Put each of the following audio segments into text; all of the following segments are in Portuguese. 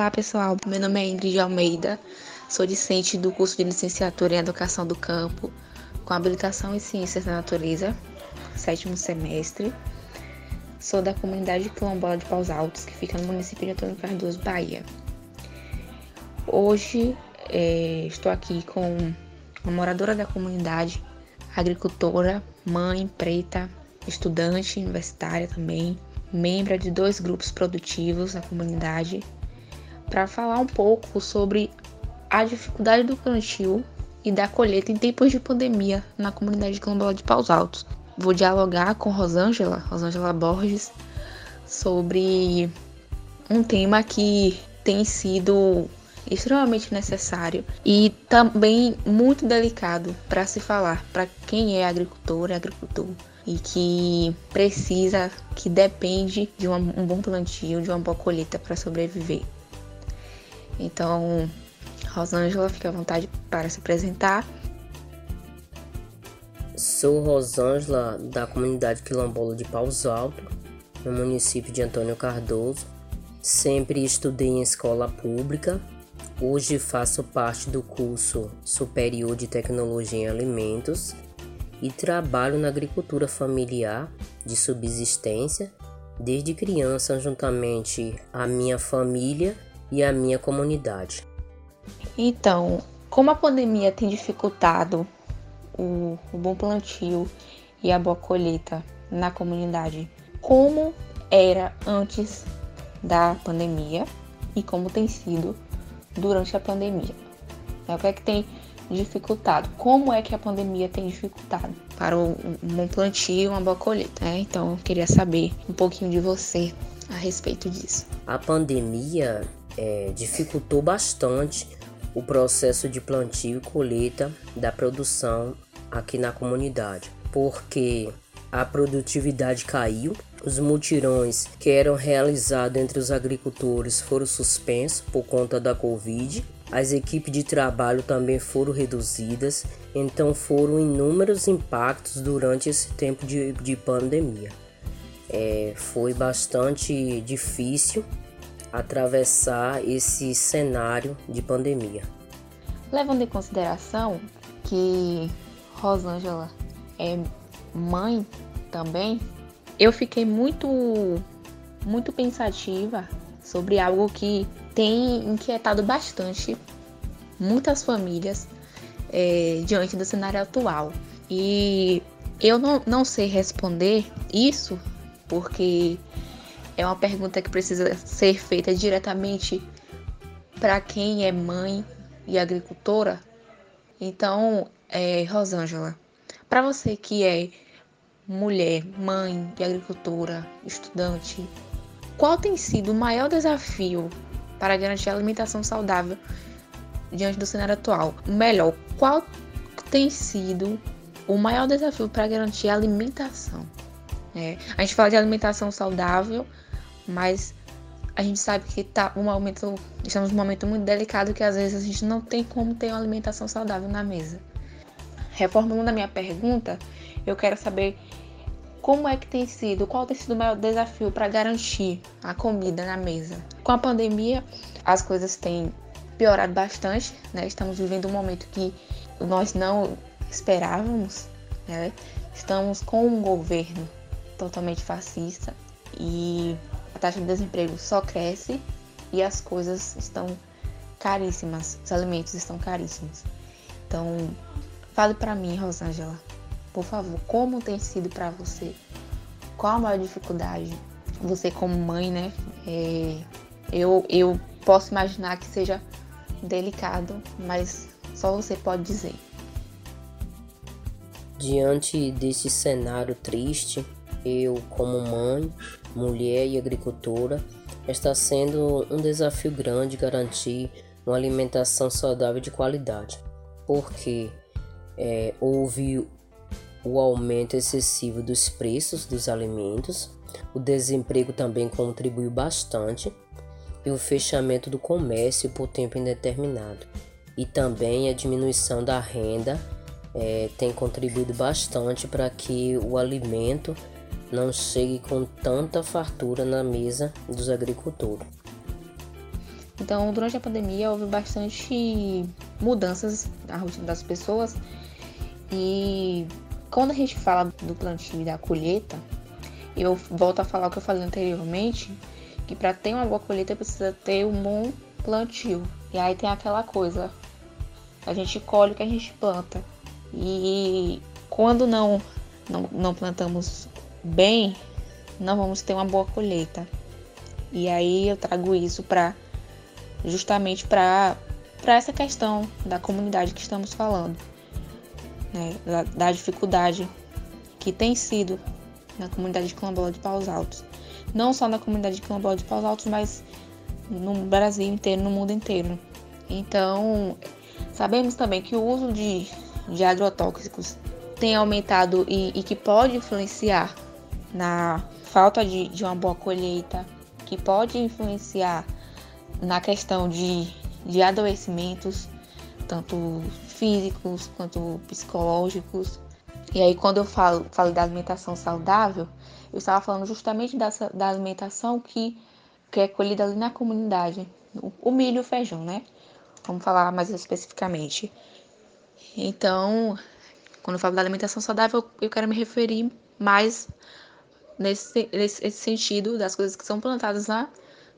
Olá pessoal, meu nome é Ingrid Almeida, sou discente do curso de licenciatura em Educação do Campo, com habilitação em Ciências da Natureza, sétimo semestre. Sou da comunidade quilombola de Paus Altos, que fica no município de Antônio Cardoso, Bahia. Hoje é, estou aqui com uma moradora da comunidade, agricultora, mãe, preta, estudante universitária também, membro de dois grupos produtivos da comunidade, para falar um pouco sobre a dificuldade do plantio e da colheita em tempos de pandemia na comunidade quilombola de Paus Altos. Vou dialogar com Rosângela, Rosângela Borges, sobre um tema que tem sido extremamente necessário e também muito delicado para se falar para quem é agricultor e agricultor e que precisa, que depende de um bom plantio, de uma boa colheita para sobreviver. Então, Rosângela, fique à vontade para se apresentar. Sou Rosângela, da comunidade quilombola de Paus Alto, no município de Antônio Cardoso. Sempre estudei em escola pública. Hoje faço parte do curso Superior de Tecnologia em Alimentos e trabalho na agricultura familiar de subsistência desde criança, juntamente à minha família e à minha comunidade. Então, como a pandemia tem dificultado o, o bom plantio e a boa colheita na comunidade, como era antes da pandemia e como tem sido durante a pandemia? O que é que tem dificultado. Como é que a pandemia tem dificultado para um, um plantio, uma boa colheita? Né? Então, eu queria saber um pouquinho de você a respeito disso. A pandemia é, dificultou bastante o processo de plantio e colheita da produção aqui na comunidade, porque a produtividade caiu, os mutirões que eram realizados entre os agricultores foram suspensos por conta da Covid as equipes de trabalho também foram reduzidas, então foram inúmeros impactos durante esse tempo de, de pandemia. É, foi bastante difícil atravessar esse cenário de pandemia. Levando em consideração que Rosângela é mãe também, eu fiquei muito, muito pensativa sobre algo que tem inquietado bastante muitas famílias é, diante do cenário atual. E eu não, não sei responder isso porque é uma pergunta que precisa ser feita diretamente para quem é mãe e agricultora. Então, é, Rosângela, para você que é mulher, mãe e agricultora, estudante, qual tem sido o maior desafio para garantir a alimentação saudável diante do cenário atual. Melhor, qual tem sido o maior desafio para garantir a alimentação? É, a gente fala de alimentação saudável, mas a gente sabe que tá um momento, estamos num momento muito delicado que às vezes a gente não tem como ter uma alimentação saudável na mesa. Reformulando a minha pergunta, eu quero saber como é que tem sido, qual tem sido o maior desafio para garantir a comida na mesa? Com a pandemia, as coisas têm piorado bastante, né? Estamos vivendo um momento que nós não esperávamos, né? Estamos com um governo totalmente fascista e a taxa de desemprego só cresce e as coisas estão caríssimas, os alimentos estão caríssimos. Então, fale para mim, Rosângela, por favor, como tem sido para você? Qual a maior dificuldade? Você como mãe, né? É, eu, eu posso imaginar que seja delicado, mas só você pode dizer. Diante desse cenário triste, eu, como mãe, mulher e agricultora, está sendo um desafio grande garantir uma alimentação saudável de qualidade, porque é, houve o aumento excessivo dos preços dos alimentos, o desemprego também contribuiu bastante e o fechamento do comércio por tempo indeterminado. E também a diminuição da renda é, tem contribuído bastante para que o alimento não chegue com tanta fartura na mesa dos agricultores. Então, durante a pandemia, houve bastante mudanças na rotina das pessoas. E quando a gente fala do plantio e da colheita, eu volto a falar o que eu falei anteriormente, que para ter uma boa colheita precisa ter um bom plantio. E aí tem aquela coisa, a gente colhe o que a gente planta. E quando não, não, não plantamos bem, não vamos ter uma boa colheita. E aí eu trago isso para justamente para essa questão da comunidade que estamos falando, né? da, da dificuldade que tem sido na comunidade de quilombola de Paus Altos. Não só na comunidade de quilombola de Paus Altos, mas no Brasil inteiro, no mundo inteiro. Então, sabemos também que o uso de, de agrotóxicos tem aumentado e, e que pode influenciar na falta de, de uma boa colheita, que pode influenciar na questão de, de adoecimentos, tanto físicos quanto psicológicos. E aí, quando eu falo, falo da alimentação saudável, eu estava falando justamente dessa, da alimentação que, que é colhida ali na comunidade, o, milho e o feijão, né? Vamos falar mais especificamente. Então, quando eu falo da alimentação saudável, eu quero me referir mais nesse, nesse sentido das coisas que são plantadas na,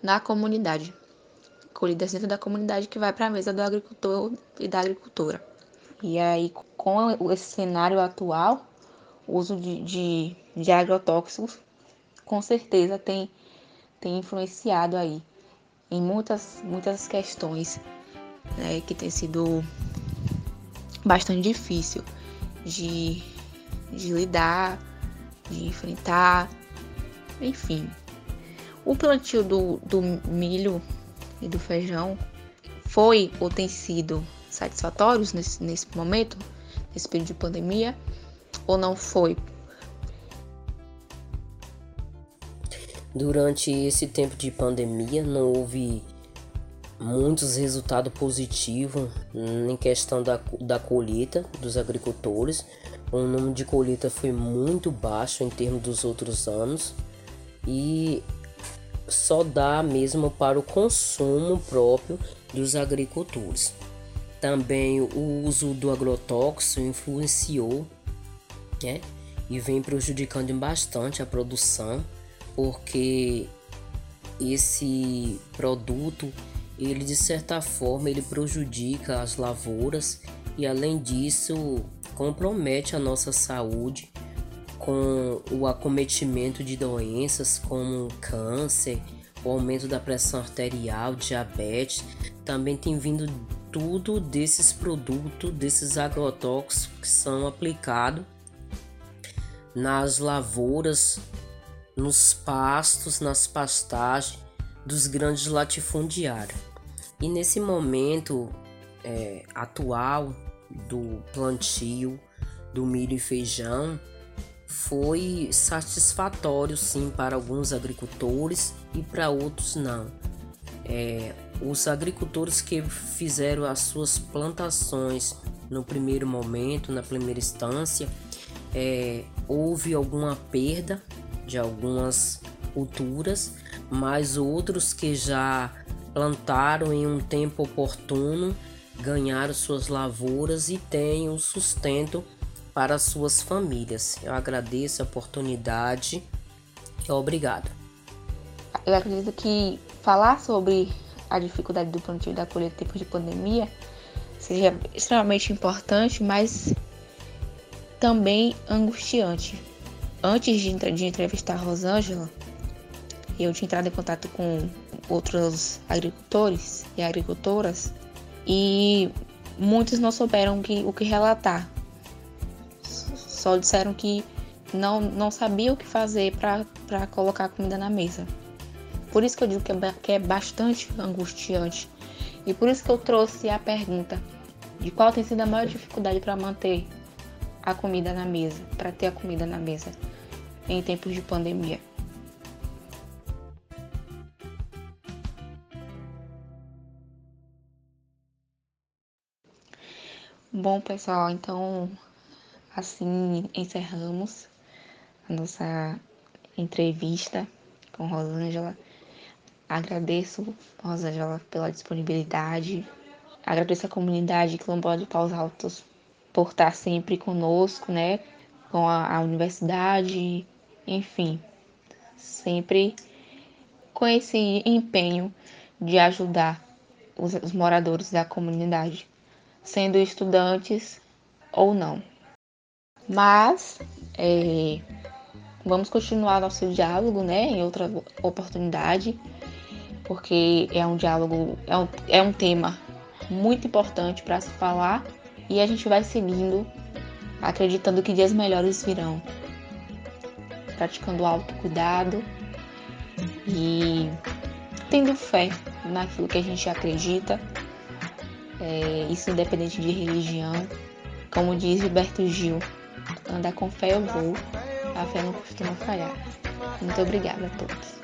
na comunidade colhidas dentro da comunidade que vai para a mesa do agricultor e da agricultora. E aí, com esse cenário atual, o uso de, de, de agrotóxicos com certeza tem, tem influenciado aí em muitas, muitas questões né, que tem sido bastante difícil de, de lidar, de enfrentar, enfim. O plantio do, do milho e do feijão foi ou tem sido satisfatórios nesse, nesse momento, nesse período de pandemia, ou não foi? Durante esse tempo de pandemia não houve muitos resultados positivos em questão da, da colheita dos agricultores. O número de colheita foi muito baixo em termos dos outros anos e só dá mesmo para o consumo próprio dos agricultores. Também o uso do agrotóxico influenciou né, e vem prejudicando bastante a produção, porque esse produto ele de certa forma ele prejudica as lavouras e além disso compromete a nossa saúde com o acometimento de doenças como câncer, o aumento da pressão arterial, diabetes, também tem vindo tudo desses produtos, desses agrotóxicos que são aplicados nas lavouras, nos pastos, nas pastagens dos grandes latifundiários. E nesse momento é, atual do plantio do milho e feijão, foi satisfatório sim para alguns agricultores e para outros não. É, os agricultores que fizeram as suas plantações no primeiro momento, na primeira instância, é, houve alguma perda de algumas culturas, mas outros que já plantaram em um tempo oportuno ganharam suas lavouras e têm o sustento para suas famílias. Eu agradeço a oportunidade obrigado. Eu acredito que falar sobre a dificuldade do plantio da colheita em tempos de pandemia seja extremamente importante, mas também angustiante. Antes de, de entrevistar Rosângela, eu tinha entrado em contato com outros agricultores e agricultoras e muitos não souberam que, o que relatar só disseram que não, não sabia o que fazer para colocar comida na mesa. Por isso que eu digo que é, que é bastante angustiante. E por isso que eu trouxe a pergunta de qual tem sido a maior dificuldade para manter a comida na mesa, para ter a comida na mesa em tempos de pandemia. Bom, pessoal, então Assim encerramos a nossa entrevista com Rosângela. Agradeço, Rosângela, pela disponibilidade. Agradeço a comunidade Quilombola de Paus Altos por estar sempre conosco, né? Com a, a universidade, enfim, sempre com esse empenho de ajudar os, os moradores da comunidade, sendo estudantes ou não. Mas é, vamos continuar nosso diálogo, né, em outra oportunidade, porque é um diálogo, é um, é um tema muito importante para se falar e a gente vai seguindo, acreditando que dias melhores virão, praticando autocuidado e tendo fé naquilo que a gente acredita, é, isso independente de religião. Como diz Gilberto Gil, andar com fé eu vou, a fé não costuma falhar. Muito obrigada a todos.